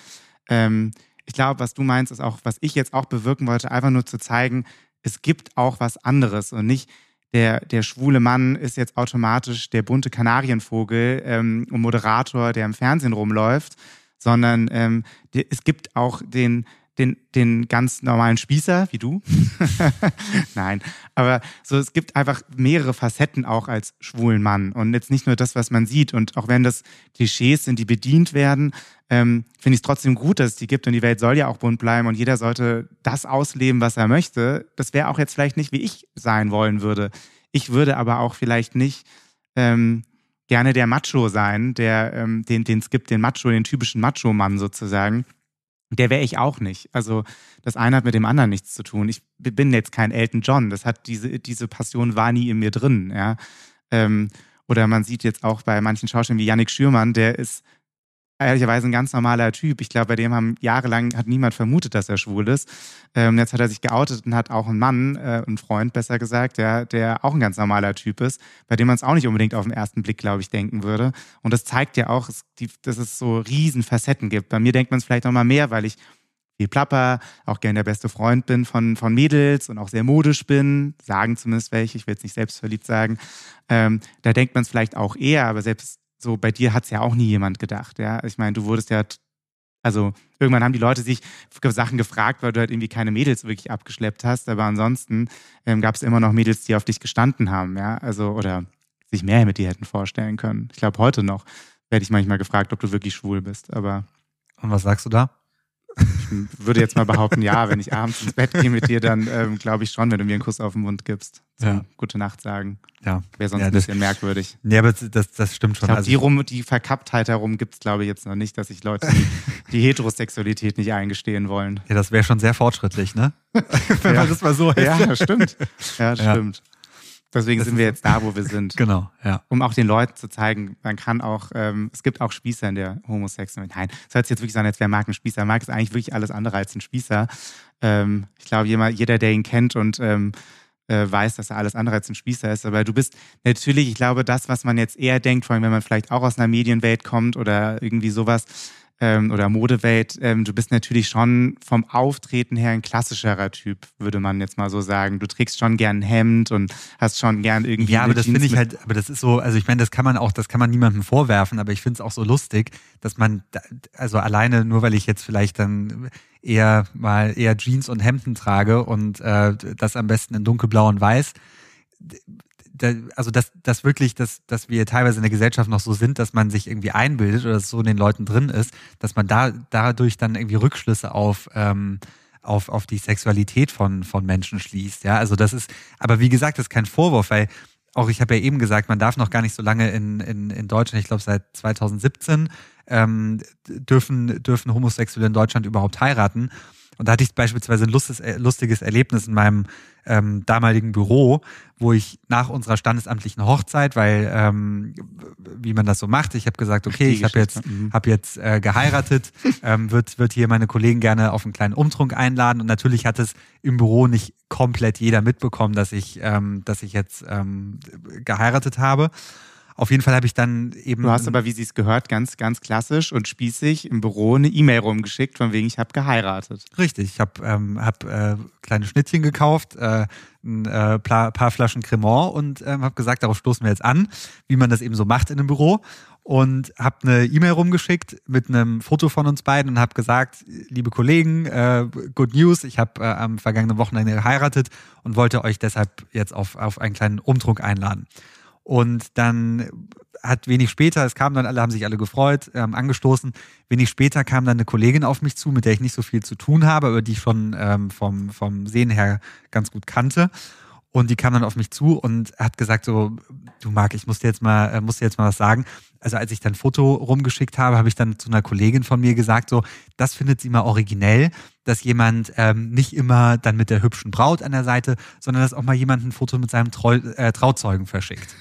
Ähm, ich glaube, was du meinst, ist auch, was ich jetzt auch bewirken wollte, einfach nur zu zeigen, es gibt auch was anderes und nicht der, der schwule Mann ist jetzt automatisch der bunte Kanarienvogel ähm, und Moderator, der im Fernsehen rumläuft, sondern ähm, es gibt auch den, den, den ganz normalen Spießer, wie du. Nein, aber so, es gibt einfach mehrere Facetten auch als schwulen Mann. Und jetzt nicht nur das, was man sieht. Und auch wenn das Klischees sind, die bedient werden, ähm, finde ich es trotzdem gut, dass es die gibt. Und die Welt soll ja auch bunt bleiben und jeder sollte das ausleben, was er möchte. Das wäre auch jetzt vielleicht nicht, wie ich sein wollen würde. Ich würde aber auch vielleicht nicht ähm, gerne der Macho sein, der, ähm, den es gibt, den Macho, den typischen Macho-Mann sozusagen der wäre ich auch nicht. Also das eine hat mit dem anderen nichts zu tun. Ich bin jetzt kein Elton John. Das hat diese, diese Passion war nie in mir drin. Ja? Ähm, oder man sieht jetzt auch bei manchen Schauspielern wie Yannick Schürmann, der ist ehrlicherweise ein ganz normaler Typ. Ich glaube, bei dem haben jahrelang hat niemand vermutet, dass er schwul ist. Ähm, jetzt hat er sich geoutet und hat auch einen Mann, äh, einen Freund besser gesagt, der, der auch ein ganz normaler Typ ist, bei dem man es auch nicht unbedingt auf den ersten Blick, glaube ich, denken würde. Und das zeigt ja auch, dass es so riesen Facetten gibt. Bei mir denkt man es vielleicht noch mal mehr, weil ich viel plapper, auch gern der beste Freund bin von, von Mädels und auch sehr modisch bin, sagen zumindest welche, ich will jetzt nicht selbst verliebt sagen. Ähm, da denkt man es vielleicht auch eher, aber selbst so bei dir hat es ja auch nie jemand gedacht. Ja? Ich meine, du wurdest ja, also irgendwann haben die Leute sich Sachen gefragt, weil du halt irgendwie keine Mädels wirklich abgeschleppt hast, aber ansonsten ähm, gab es immer noch Mädels, die auf dich gestanden haben, ja, also oder sich mehr mit dir hätten vorstellen können. Ich glaube, heute noch werde ich manchmal gefragt, ob du wirklich schwul bist, aber.
Und was sagst du da?
Ich würde jetzt mal behaupten, ja, wenn ich abends ins Bett gehe mit dir, dann ähm, glaube ich schon, wenn du mir einen Kuss auf den Mund gibst. Ja. Gute Nacht sagen.
Ja.
Wäre sonst
ja,
ein bisschen merkwürdig.
Ja, aber das, das stimmt schon.
Ich glaub, also die, rum, die Verkapptheit herum gibt es, glaube ich, jetzt noch nicht, dass sich Leute die, die Heterosexualität nicht eingestehen wollen.
Ja, das wäre schon sehr fortschrittlich, ne? wenn
ja.
man das mal so hätte.
Ja, stimmt. Ja, stimmt. Deswegen das sind wir jetzt da, wo wir sind.
Genau, ja.
Um auch den Leuten zu zeigen, man kann auch, ähm, es gibt auch Spießer in der Homosexualität. Nein, es hört sich jetzt wirklich so an, als wäre Marc ein Spießer. Marc ist eigentlich wirklich alles andere als ein Spießer. Ähm, ich glaube, jeder, der ihn kennt und ähm, äh, weiß, dass er alles andere als ein Spießer ist. Aber du bist natürlich, ich glaube, das, was man jetzt eher denkt, vor allem wenn man vielleicht auch aus einer Medienwelt kommt oder irgendwie sowas, ähm, oder Modewelt, ähm, du bist natürlich schon vom Auftreten her ein klassischerer Typ, würde man jetzt mal so sagen. Du trägst schon gern ein Hemd und hast schon gern irgendwie.
Ja, aber das finde ich halt, aber das ist so, also ich meine, das kann man auch, das kann man niemandem vorwerfen, aber ich finde es auch so lustig, dass man, also alleine nur weil ich jetzt vielleicht dann eher mal eher Jeans und Hemden trage und äh, das am besten in dunkelblau und weiß da, also dass, dass wirklich, dass, dass wir teilweise in der Gesellschaft noch so sind, dass man sich irgendwie einbildet oder so in den Leuten drin ist, dass man da dadurch dann irgendwie Rückschlüsse auf ähm, auf, auf die Sexualität von, von Menschen schließt. Ja, also das ist, aber wie gesagt, das ist kein Vorwurf, weil auch ich habe ja eben gesagt, man darf noch gar nicht so lange in, in, in Deutschland, ich glaube seit 2017, ähm, dürfen, dürfen Homosexuelle in Deutschland überhaupt heiraten. Und da hatte ich beispielsweise ein lustiges, äh, lustiges Erlebnis in meinem ähm, damaligen Büro, wo ich nach unserer standesamtlichen Hochzeit, weil ähm, wie man das so macht, ich habe gesagt, okay, ich habe jetzt, mhm. hab jetzt äh, geheiratet, ähm, wird, wird hier meine Kollegen gerne auf einen kleinen Umtrunk einladen und natürlich hat es im Büro nicht komplett jeder mitbekommen, dass ich, ähm, dass ich jetzt ähm, geheiratet habe. Auf jeden Fall habe ich dann eben.
Du hast aber, wie sie es gehört, ganz, ganz klassisch und spießig im Büro eine E-Mail rumgeschickt, von wegen, ich habe geheiratet.
Richtig, ich habe ähm, hab, äh, kleine Schnittchen gekauft, äh, ein äh, paar Flaschen Cremant und ähm, habe gesagt, darauf stoßen wir jetzt an, wie man das eben so macht in einem Büro. Und habe eine E-Mail rumgeschickt mit einem Foto von uns beiden und habe gesagt, liebe Kollegen, äh, good news, ich habe äh, am vergangenen Wochenende geheiratet und wollte euch deshalb jetzt auf, auf einen kleinen Umdruck einladen. Und dann hat wenig später, es kam dann alle, haben sich alle gefreut, ähm, angestoßen. Wenig später kam dann eine Kollegin auf mich zu, mit der ich nicht so viel zu tun habe, aber die ich schon ähm, vom, vom Sehen her ganz gut kannte. Und die kam dann auf mich zu und hat gesagt so, du Marc, ich muss dir jetzt mal, äh, muss dir jetzt mal was sagen. Also als ich dann ein Foto rumgeschickt habe, habe ich dann zu einer Kollegin von mir gesagt so, das findet sie mal originell, dass jemand ähm, nicht immer dann mit der hübschen Braut an der Seite, sondern dass auch mal jemand ein Foto mit seinem Treu äh, Trauzeugen verschickt.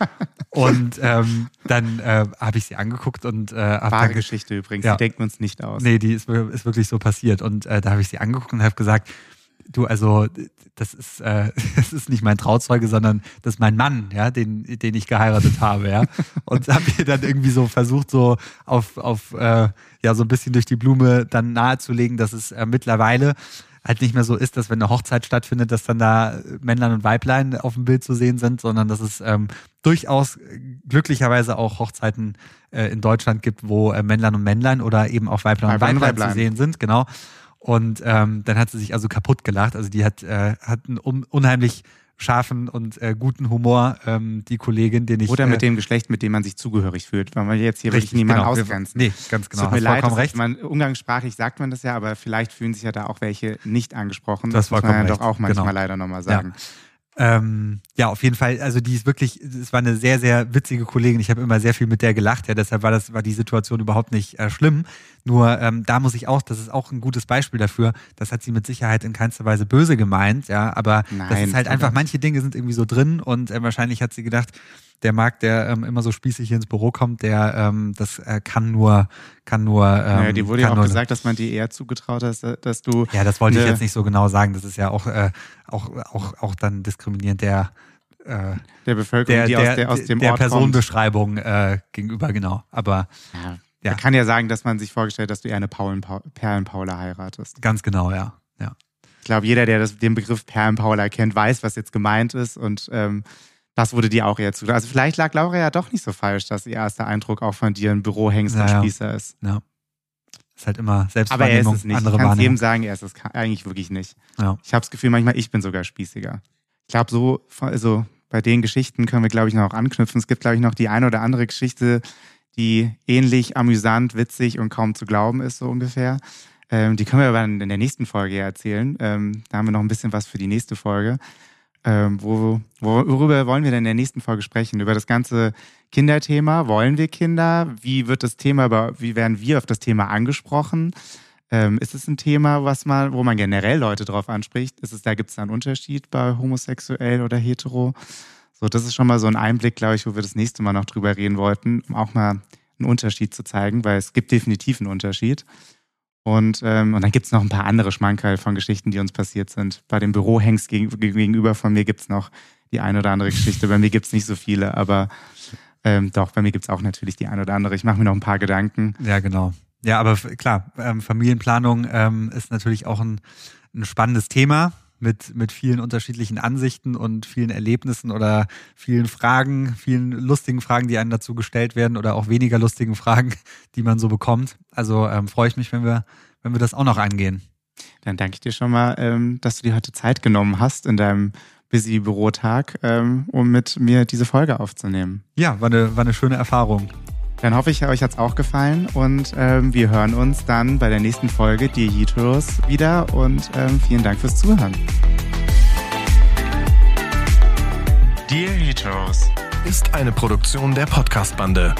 und ähm, dann äh, habe ich sie angeguckt und äh,
Wahre Geschichte übrigens, ja. die denken uns nicht aus.
Nee, die ist, ist wirklich so passiert. Und äh, da habe ich sie angeguckt und habe gesagt, du, also das ist, äh, das ist nicht mein Trauzeuge, sondern das ist mein Mann, ja, den, den ich geheiratet habe, ja. Und habe mir dann irgendwie so versucht, so auf, auf äh, ja, so ein bisschen durch die Blume dann nahezulegen, dass es äh, mittlerweile halt nicht mehr so ist, dass wenn eine Hochzeit stattfindet, dass dann da Männlein und Weiblein auf dem Bild zu sehen sind, sondern dass es ähm, durchaus glücklicherweise auch Hochzeiten äh, in Deutschland gibt, wo äh, Männlein und Männlein oder eben auch Weiblein, Weiblein und Weiblein, Weiblein zu sehen sind, genau. Und ähm, dann hat sie sich also kaputt gelacht. Also die hat, äh, hat einen un unheimlich scharfen und äh, guten Humor, ähm, die Kollegin, den ich.
Oder mit
äh,
dem Geschlecht, mit dem man sich zugehörig fühlt, weil man jetzt hier wirklich niemanden
genau.
ausgrenzt.
Nee, ganz genau.
Tut mir leid,
recht.
Man, umgangssprachlich sagt man das ja, aber vielleicht fühlen sich ja da auch welche nicht angesprochen.
Das
Das, muss man ja
vollkommen
doch
recht.
auch manchmal
Genau.
leider nochmal sagen.
Ähm, ja, auf jeden Fall. Also die ist wirklich, es war eine sehr, sehr witzige Kollegin. Ich habe immer sehr viel mit der gelacht. Ja, deshalb war das war die Situation überhaupt nicht äh, schlimm. Nur ähm, da muss ich auch, das ist auch ein gutes Beispiel dafür. Das hat sie mit Sicherheit in keinster Weise böse gemeint. Ja, aber das
Nein,
ist halt einfach. Manche Dinge sind irgendwie so drin und äh, wahrscheinlich hat sie gedacht, der Marc, der ähm, immer so spießig hier ins Büro kommt, der ähm, das äh, kann nur, kann nur. Ähm,
Naja, dir wurde ja auch
nur,
gesagt, dass man dir eher zugetraut hat, dass, dass du.
Ja, das wollte ich jetzt nicht so genau sagen. Das ist ja auch, äh, auch, auch, auch dann diskriminierend der, äh,
der Bevölkerung,
der,
die
der,
aus, der, aus dem
der
Ort.
Personenbeschreibung äh, gegenüber, genau. Aber
Ja.
Ja.
Man kann ja sagen, dass man sich vorgestellt hat, dass du eher eine Paul Perlenpaula heiratest.
ganz genau, ja. ja.
Ich glaube, jeder, der das, den Begriff Perlenpaula kennt, weiß, was jetzt gemeint ist und ähm, das wurde dir auch eher zu. Also vielleicht lag Laura ja doch nicht so falsch, dass ihr erster Eindruck auch von dir ein Bürohengst und
Naja.
Spießer ist.
ja. Ist halt immer
Aber er ist
Selbstwahrnehmung,
es nicht.
andere
ich jedem sagen, er ist es eigentlich wirklich nicht.
Ja.
Ich habe das Gefühl, manchmal ich bin sogar spießiger. Ich glaube, so, also bei den Geschichten können wir, glaube ich, noch anknüpfen. Es gibt, glaube ich, noch die eine oder andere Geschichte, die ähnlich amüsant, witzig und kaum zu glauben ist, so ungefähr. Ähm, die können wir aber in der nächsten Folge ja erzählen. Ähm, da haben wir noch ein bisschen was für die nächste Folge. Ähm, wo, wo, worüber wollen wir denn in der nächsten Folge sprechen? Über das ganze Kinderthema. Wollen wir Kinder? Wie wird das Thema, wie werden wir auf das Thema angesprochen? Ähm, ist es ein Thema, was man, wo man generell Leute drauf anspricht? Ist es, da gibt es einen Unterschied bei homosexuell oder hetero? So, das ist schon mal so ein Einblick, glaube ich, wo wir das nächste Mal noch drüber reden wollten, um auch mal einen Unterschied zu zeigen, weil es gibt definitiv einen Unterschied. Und, ähm, und dann gibt es noch ein paar andere Schmankerl von Geschichten, die uns passiert sind. Bei dem Bürohengst gegen, gegenüber von mir gibt es noch die eine oder andere Geschichte. Bei mir gibt es nicht so viele, aber ähm, doch, bei mir gibt es auch natürlich die eine oder andere. Ich mache mir noch ein paar Gedanken.
Ja, genau. Ja, aber klar, ähm, Familienplanung ähm, ist natürlich auch ein, ein spannendes Thema mit, mit vielen unterschiedlichen Ansichten und vielen Erlebnissen oder vielen Fragen, vielen lustigen Fragen, die einem dazu gestellt werden oder auch weniger lustigen Fragen, die man so bekommt. Also ähm, freue ich mich, wenn wir, wenn wir das auch noch angehen.
Dann danke ich dir schon mal, ähm, dass du dir heute Zeit genommen hast in deinem busy Bürotag, ähm, um mit mir diese Folge aufzunehmen.
Ja, war eine, war eine schöne Erfahrung.
Dann hoffe ich, euch hat's auch gefallen und ähm, wir hören uns dann bei der nächsten Folge Dear Heteros wieder und ähm, vielen Dank fürs Zuhören.
Dear Heteros ist eine Produktion der Podcast-Bande.